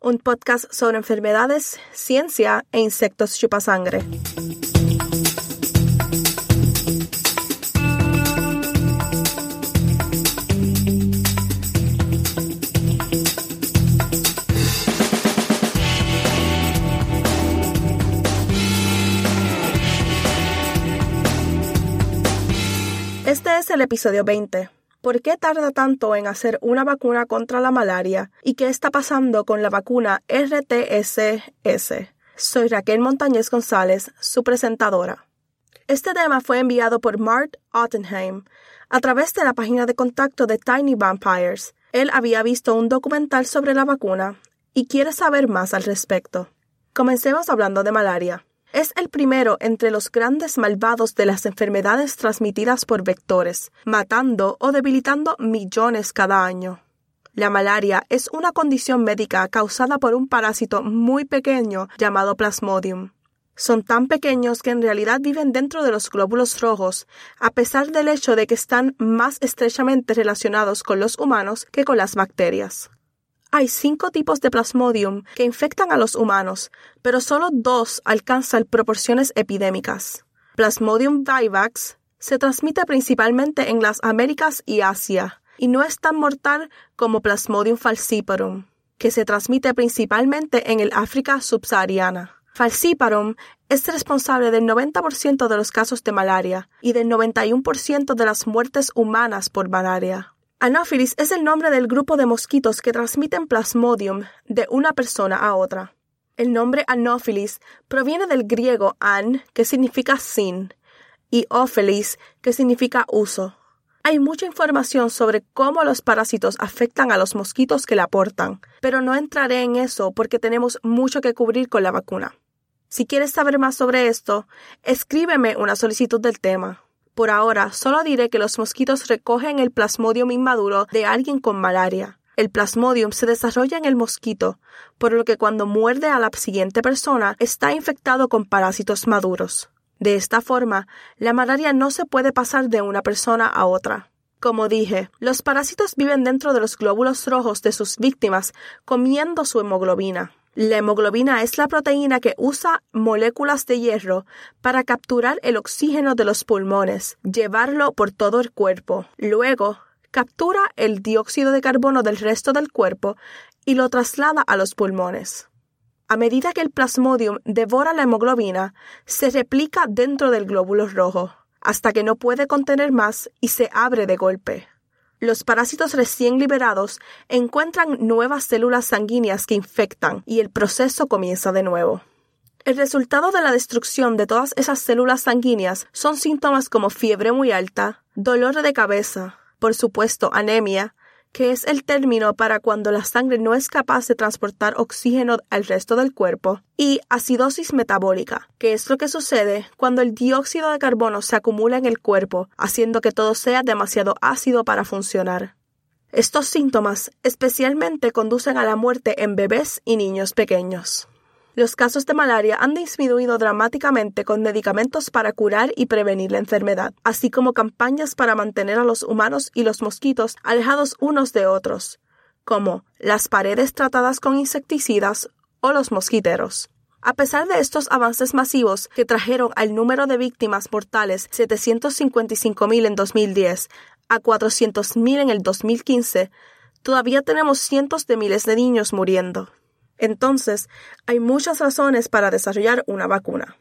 un podcast sobre enfermedades, ciencia e insectos chupasangre. Este es el episodio 20. ¿Por qué tarda tanto en hacer una vacuna contra la malaria? ¿Y qué está pasando con la vacuna RTSS? Soy Raquel Montañez González, su presentadora. Este tema fue enviado por Mart Ottenheim a través de la página de contacto de Tiny Vampires. Él había visto un documental sobre la vacuna y quiere saber más al respecto. Comencemos hablando de malaria. Es el primero entre los grandes malvados de las enfermedades transmitidas por vectores, matando o debilitando millones cada año. La malaria es una condición médica causada por un parásito muy pequeño llamado Plasmodium. Son tan pequeños que en realidad viven dentro de los glóbulos rojos, a pesar del hecho de que están más estrechamente relacionados con los humanos que con las bacterias. Hay cinco tipos de Plasmodium que infectan a los humanos, pero solo dos alcanzan proporciones epidémicas. Plasmodium vivax se transmite principalmente en las Américas y Asia, y no es tan mortal como Plasmodium falciparum, que se transmite principalmente en el África subsahariana. Falciparum es responsable del 90% de los casos de malaria y del 91% de las muertes humanas por malaria. Anopheles es el nombre del grupo de mosquitos que transmiten plasmodium de una persona a otra. El nombre Anopheles proviene del griego an, que significa sin, y opheles, que significa uso. Hay mucha información sobre cómo los parásitos afectan a los mosquitos que la portan, pero no entraré en eso porque tenemos mucho que cubrir con la vacuna. Si quieres saber más sobre esto, escríbeme una solicitud del tema. Por ahora, solo diré que los mosquitos recogen el plasmodium inmaduro de alguien con malaria. El plasmodium se desarrolla en el mosquito, por lo que cuando muerde a la siguiente persona está infectado con parásitos maduros. De esta forma, la malaria no se puede pasar de una persona a otra. Como dije, los parásitos viven dentro de los glóbulos rojos de sus víctimas, comiendo su hemoglobina. La hemoglobina es la proteína que usa moléculas de hierro para capturar el oxígeno de los pulmones, llevarlo por todo el cuerpo. Luego, captura el dióxido de carbono del resto del cuerpo y lo traslada a los pulmones. A medida que el plasmodium devora la hemoglobina, se replica dentro del glóbulo rojo, hasta que no puede contener más y se abre de golpe. Los parásitos recién liberados encuentran nuevas células sanguíneas que infectan y el proceso comienza de nuevo. El resultado de la destrucción de todas esas células sanguíneas son síntomas como fiebre muy alta, dolor de cabeza, por supuesto anemia, que es el término para cuando la sangre no es capaz de transportar oxígeno al resto del cuerpo, y acidosis metabólica, que es lo que sucede cuando el dióxido de carbono se acumula en el cuerpo, haciendo que todo sea demasiado ácido para funcionar. Estos síntomas especialmente conducen a la muerte en bebés y niños pequeños. Los casos de malaria han disminuido dramáticamente con medicamentos para curar y prevenir la enfermedad, así como campañas para mantener a los humanos y los mosquitos alejados unos de otros, como las paredes tratadas con insecticidas o los mosquiteros. A pesar de estos avances masivos que trajeron al número de víctimas mortales 755.000 en 2010 a 400.000 en el 2015, todavía tenemos cientos de miles de niños muriendo. Entonces, hay muchas razones para desarrollar una vacuna.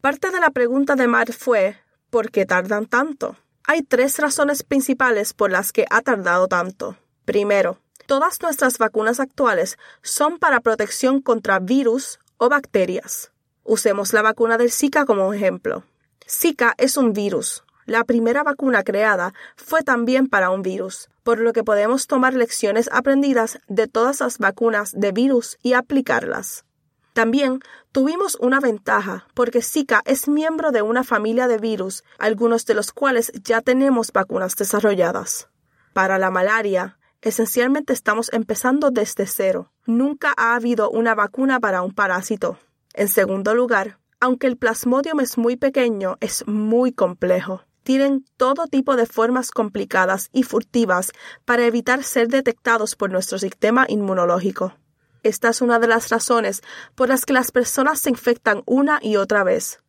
Parte de la pregunta de Matt fue ¿por qué tardan tanto? Hay tres razones principales por las que ha tardado tanto. Primero, todas nuestras vacunas actuales son para protección contra virus o bacterias. Usemos la vacuna del Zika como ejemplo. Zika es un virus. La primera vacuna creada fue también para un virus, por lo que podemos tomar lecciones aprendidas de todas las vacunas de virus y aplicarlas. También tuvimos una ventaja porque Zika es miembro de una familia de virus, algunos de los cuales ya tenemos vacunas desarrolladas. Para la malaria, esencialmente estamos empezando desde cero. Nunca ha habido una vacuna para un parásito. En segundo lugar, aunque el plasmodium es muy pequeño, es muy complejo. Tienen todo tipo de formas complicadas y furtivas para evitar ser detectados por nuestro sistema inmunológico. Esta es una de las razones por las que las personas se infectan una y otra vez.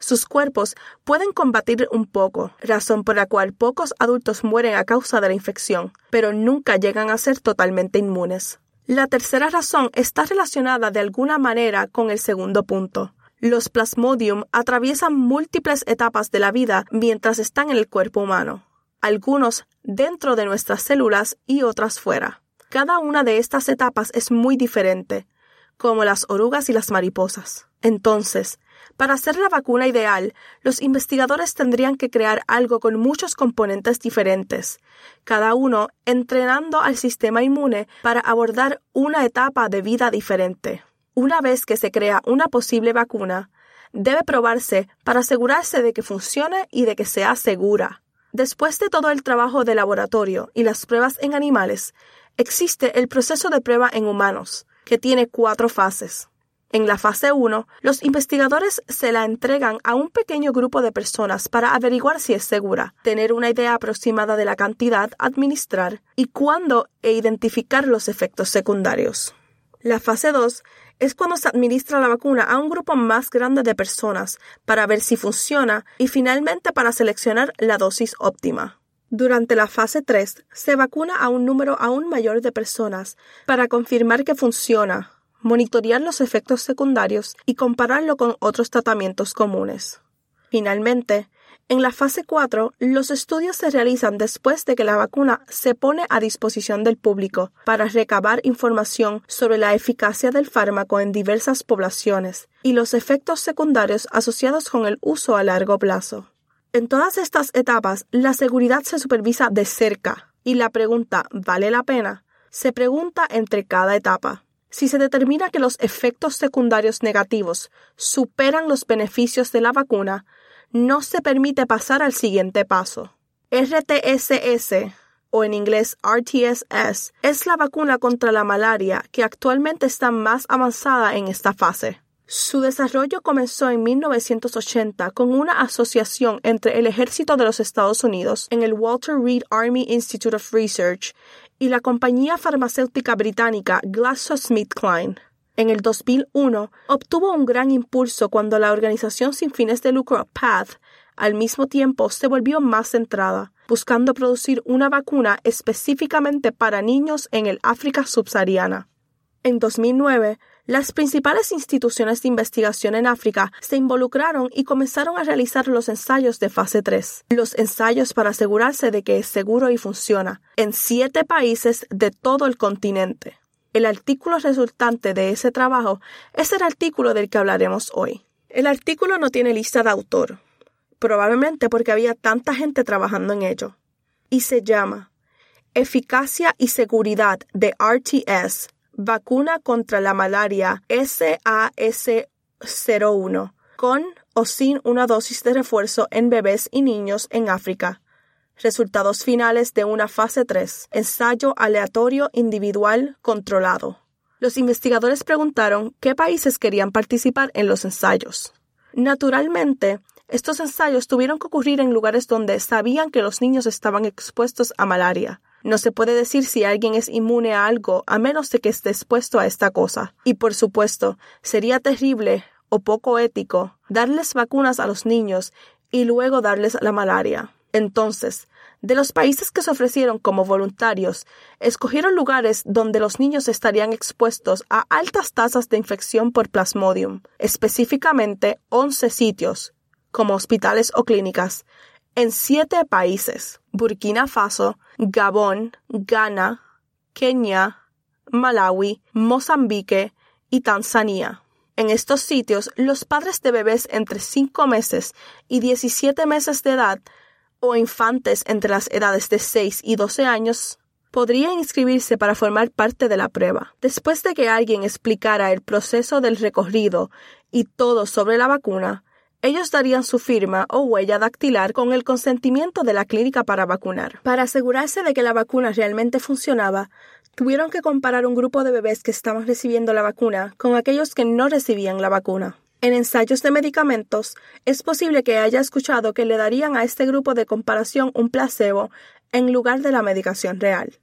Sus cuerpos pueden combatir un poco, razón por la cual pocos adultos mueren a causa de la infección, pero nunca llegan a ser totalmente inmunes. La tercera razón está relacionada de alguna manera con el segundo punto. Los plasmodium atraviesan múltiples etapas de la vida mientras están en el cuerpo humano, algunos dentro de nuestras células y otras fuera. Cada una de estas etapas es muy diferente, como las orugas y las mariposas. Entonces, para hacer la vacuna ideal, los investigadores tendrían que crear algo con muchos componentes diferentes, cada uno entrenando al sistema inmune para abordar una etapa de vida diferente. Una vez que se crea una posible vacuna, debe probarse para asegurarse de que funcione y de que sea segura. Después de todo el trabajo de laboratorio y las pruebas en animales, existe el proceso de prueba en humanos, que tiene cuatro fases. En la fase 1, los investigadores se la entregan a un pequeño grupo de personas para averiguar si es segura, tener una idea aproximada de la cantidad a administrar y cuándo e identificar los efectos secundarios. La fase 2 es cuando se administra la vacuna a un grupo más grande de personas para ver si funciona y finalmente para seleccionar la dosis óptima. Durante la fase 3 se vacuna a un número aún mayor de personas para confirmar que funciona, monitorear los efectos secundarios y compararlo con otros tratamientos comunes. Finalmente, en la fase 4, los estudios se realizan después de que la vacuna se pone a disposición del público para recabar información sobre la eficacia del fármaco en diversas poblaciones y los efectos secundarios asociados con el uso a largo plazo. En todas estas etapas, la seguridad se supervisa de cerca y la pregunta ¿vale la pena? se pregunta entre cada etapa. Si se determina que los efectos secundarios negativos superan los beneficios de la vacuna, no se permite pasar al siguiente paso. RTSS o en inglés RTSS es la vacuna contra la malaria que actualmente está más avanzada en esta fase. Su desarrollo comenzó en 1980 con una asociación entre el Ejército de los Estados Unidos en el Walter Reed Army Institute of Research y la compañía farmacéutica británica GlaxoSmithKline. En el 2001 obtuvo un gran impulso cuando la organización sin fines de lucro PATH al mismo tiempo se volvió más centrada, buscando producir una vacuna específicamente para niños en el África subsahariana. En 2009, las principales instituciones de investigación en África se involucraron y comenzaron a realizar los ensayos de fase 3, los ensayos para asegurarse de que es seguro y funciona, en siete países de todo el continente. El artículo resultante de ese trabajo es el artículo del que hablaremos hoy. El artículo no tiene lista de autor, probablemente porque había tanta gente trabajando en ello, y se llama Eficacia y seguridad de RTS vacuna contra la malaria SAS01 con o sin una dosis de refuerzo en bebés y niños en África. Resultados finales de una fase 3. Ensayo aleatorio individual controlado. Los investigadores preguntaron qué países querían participar en los ensayos. Naturalmente, estos ensayos tuvieron que ocurrir en lugares donde sabían que los niños estaban expuestos a malaria. No se puede decir si alguien es inmune a algo a menos de que esté expuesto a esta cosa. Y por supuesto, sería terrible o poco ético darles vacunas a los niños y luego darles la malaria. Entonces, De los países que se ofrecieron como voluntarios, escogieron lugares donde los niños estarían expuestos a altas tasas de infección por plasmodium, específicamente 11 sitios, como hospitales o clínicas, en siete países, Burkina Faso, Gabón, Ghana, Kenia, Malawi, Mozambique y Tanzania. En estos sitios, los padres de bebés entre 5 meses y 17 meses de edad o infantes entre las edades de 6 y 12 años podrían inscribirse para formar parte de la prueba. Después de que alguien explicara el proceso del recorrido y todo sobre la vacuna, ellos darían su firma o huella dactilar con el consentimiento de la clínica para vacunar. Para asegurarse de que la vacuna realmente funcionaba, tuvieron que comparar un grupo de bebés que estaban recibiendo la vacuna con aquellos que no recibían la vacuna. En ensayos de medicamentos, es posible que haya escuchado que le darían a este grupo de comparación un placebo en lugar de la medicación real.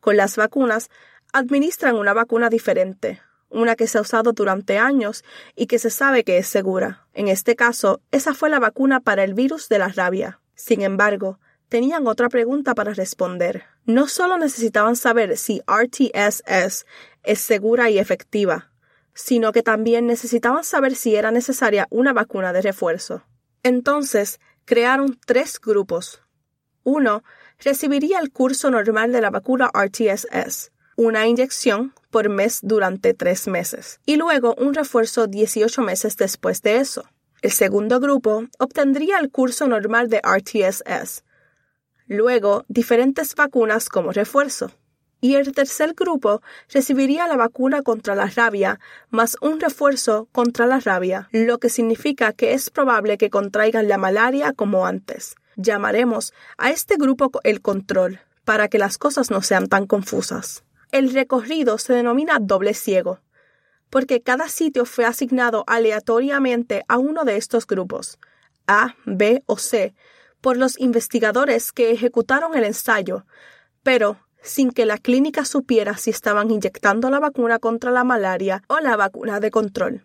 Con las vacunas, administran una vacuna diferente, una que se ha usado durante años y que se sabe que es segura. En este caso, esa fue la vacuna para el virus de la rabia. Sin embargo, tenían otra pregunta para responder. No solo necesitaban saber si RTSS es segura y efectiva, sino que también necesitaban saber si era necesaria una vacuna de refuerzo. Entonces, crearon tres grupos. Uno recibiría el curso normal de la vacuna RTSS, una inyección por mes durante tres meses, y luego un refuerzo 18 meses después de eso. El segundo grupo obtendría el curso normal de RTSS, luego diferentes vacunas como refuerzo. Y el tercer grupo recibiría la vacuna contra la rabia más un refuerzo contra la rabia, lo que significa que es probable que contraigan la malaria como antes. Llamaremos a este grupo el control, para que las cosas no sean tan confusas. El recorrido se denomina doble ciego, porque cada sitio fue asignado aleatoriamente a uno de estos grupos, A, B o C, por los investigadores que ejecutaron el ensayo, pero sin que la clínica supiera si estaban inyectando la vacuna contra la malaria o la vacuna de control.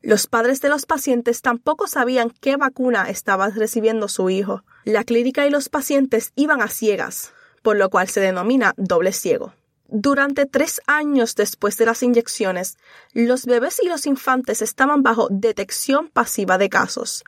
Los padres de los pacientes tampoco sabían qué vacuna estaba recibiendo su hijo. La clínica y los pacientes iban a ciegas, por lo cual se denomina doble ciego. Durante tres años después de las inyecciones, los bebés y los infantes estaban bajo detección pasiva de casos,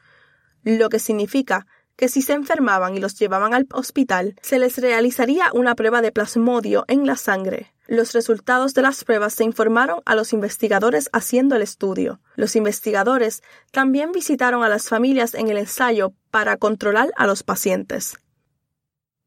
lo que significa que si se enfermaban y los llevaban al hospital, se les realizaría una prueba de plasmodio en la sangre. Los resultados de las pruebas se informaron a los investigadores haciendo el estudio. Los investigadores también visitaron a las familias en el ensayo para controlar a los pacientes.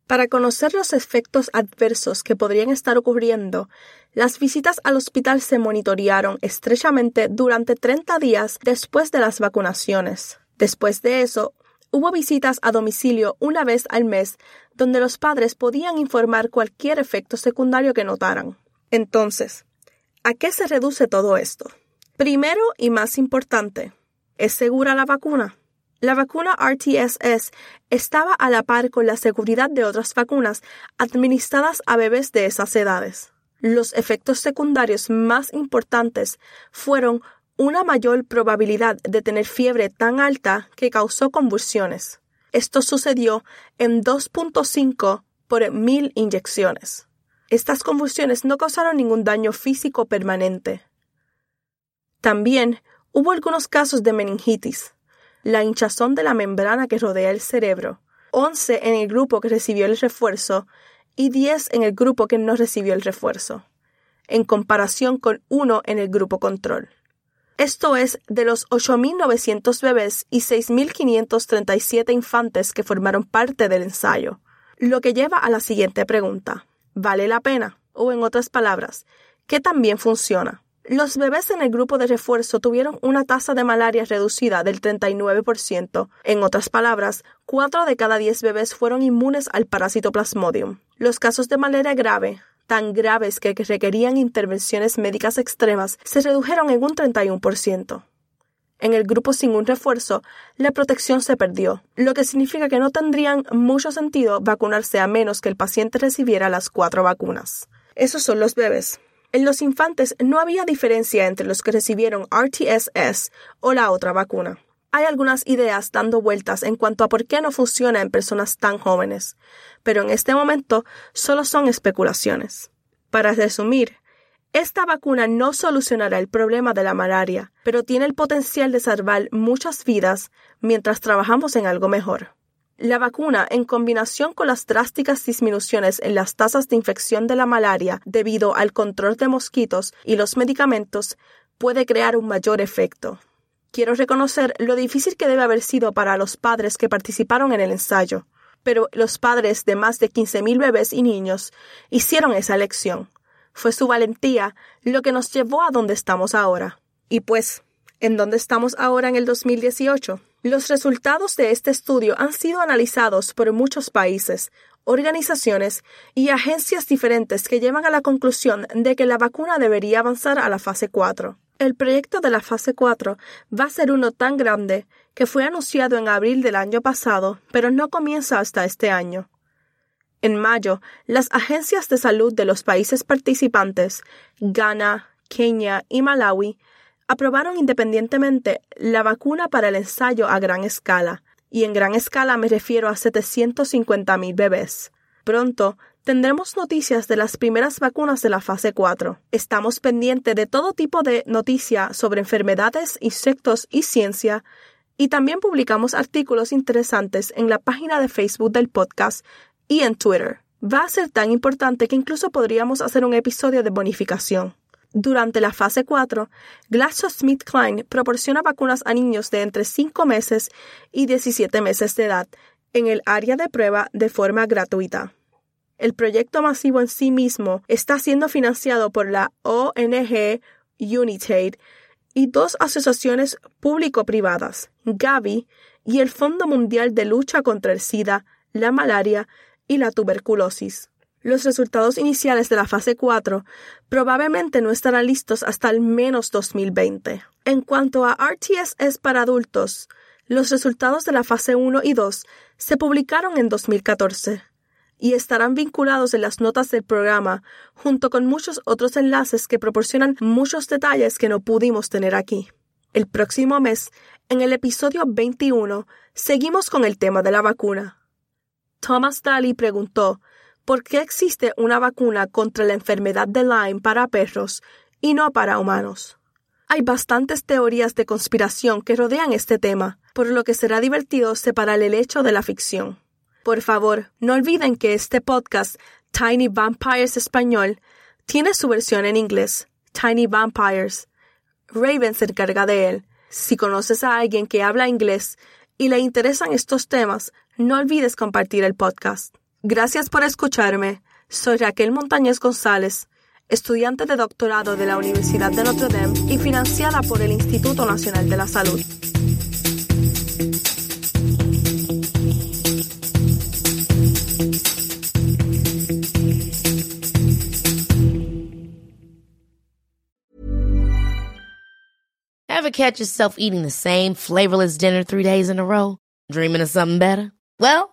Para conocer los efectos adversos que podrían estar ocurriendo, las visitas al hospital se monitorearon estrechamente durante 30 días después de las vacunaciones. Después de eso, Hubo visitas a domicilio una vez al mes donde los padres podían informar cualquier efecto secundario que notaran. Entonces, ¿a qué se reduce todo esto? Primero y más importante, ¿es segura la vacuna? La vacuna RTSS estaba a la par con la seguridad de otras vacunas administradas a bebés de esas edades. Los efectos secundarios más importantes fueron una mayor probabilidad de tener fiebre tan alta que causó convulsiones. Esto sucedió en 2.5 por mil inyecciones. Estas convulsiones no causaron ningún daño físico permanente. También hubo algunos casos de meningitis, la hinchazón de la membrana que rodea el cerebro, 11 en el grupo que recibió el refuerzo y 10 en el grupo que no recibió el refuerzo, en comparación con 1 en el grupo control. Esto es de los 8.900 bebés y 6.537 infantes que formaron parte del ensayo, lo que lleva a la siguiente pregunta. ¿Vale la pena? O en otras palabras, ¿qué también funciona? Los bebés en el grupo de refuerzo tuvieron una tasa de malaria reducida del 39%. En otras palabras, 4 de cada 10 bebés fueron inmunes al parásito Plasmodium. Los casos de malaria grave tan graves que requerían intervenciones médicas extremas se redujeron en un 31%. En el grupo sin un refuerzo, la protección se perdió, lo que significa que no tendrían mucho sentido vacunarse a menos que el paciente recibiera las cuatro vacunas. Esos son los bebés. En los infantes no había diferencia entre los que recibieron RTSS o la otra vacuna. Hay algunas ideas dando vueltas en cuanto a por qué no funciona en personas tan jóvenes, pero en este momento solo son especulaciones. Para resumir, esta vacuna no solucionará el problema de la malaria, pero tiene el potencial de salvar muchas vidas mientras trabajamos en algo mejor. La vacuna, en combinación con las drásticas disminuciones en las tasas de infección de la malaria debido al control de mosquitos y los medicamentos, puede crear un mayor efecto. Quiero reconocer lo difícil que debe haber sido para los padres que participaron en el ensayo, pero los padres de más de 15.000 bebés y niños hicieron esa elección. Fue su valentía lo que nos llevó a donde estamos ahora. Y pues, ¿en dónde estamos ahora en el 2018? Los resultados de este estudio han sido analizados por muchos países, organizaciones y agencias diferentes que llevan a la conclusión de que la vacuna debería avanzar a la fase 4. El proyecto de la fase 4 va a ser uno tan grande que fue anunciado en abril del año pasado, pero no comienza hasta este año. En mayo, las agencias de salud de los países participantes, Ghana, Kenia y Malawi, aprobaron independientemente la vacuna para el ensayo a gran escala, y en gran escala me refiero a 750.000 bebés. Pronto tendremos noticias de las primeras vacunas de la fase 4. Estamos pendientes de todo tipo de noticia sobre enfermedades, insectos y ciencia, y también publicamos artículos interesantes en la página de Facebook del podcast y en Twitter. Va a ser tan importante que incluso podríamos hacer un episodio de bonificación. Durante la fase 4, GlaxoSmithKline proporciona vacunas a niños de entre 5 meses y 17 meses de edad en el área de prueba de forma gratuita. El proyecto masivo en sí mismo está siendo financiado por la ONG United y dos asociaciones público-privadas, Gavi y el Fondo Mundial de Lucha contra el SIDA, la malaria y la tuberculosis. Los resultados iniciales de la fase 4 probablemente no estarán listos hasta al menos 2020. En cuanto a RTSS para adultos, los resultados de la fase 1 y 2 se publicaron en 2014 y estarán vinculados en las notas del programa, junto con muchos otros enlaces que proporcionan muchos detalles que no pudimos tener aquí. El próximo mes, en el episodio 21, seguimos con el tema de la vacuna. Thomas Daly preguntó ¿por qué existe una vacuna contra la enfermedad de Lyme para perros y no para humanos? Hay bastantes teorías de conspiración que rodean este tema, por lo que será divertido separar el hecho de la ficción. Por favor, no olviden que este podcast, Tiny Vampires Español, tiene su versión en inglés, Tiny Vampires. Raven se encarga de él. Si conoces a alguien que habla inglés y le interesan estos temas, no olvides compartir el podcast. Gracias por escucharme. Soy Raquel Montañez González, estudiante de doctorado de la Universidad de Notre Dame y financiada por el Instituto Nacional de la Salud. Ever catch yourself eating the same flavorless dinner three days in a row? Dreaming of something better? Well,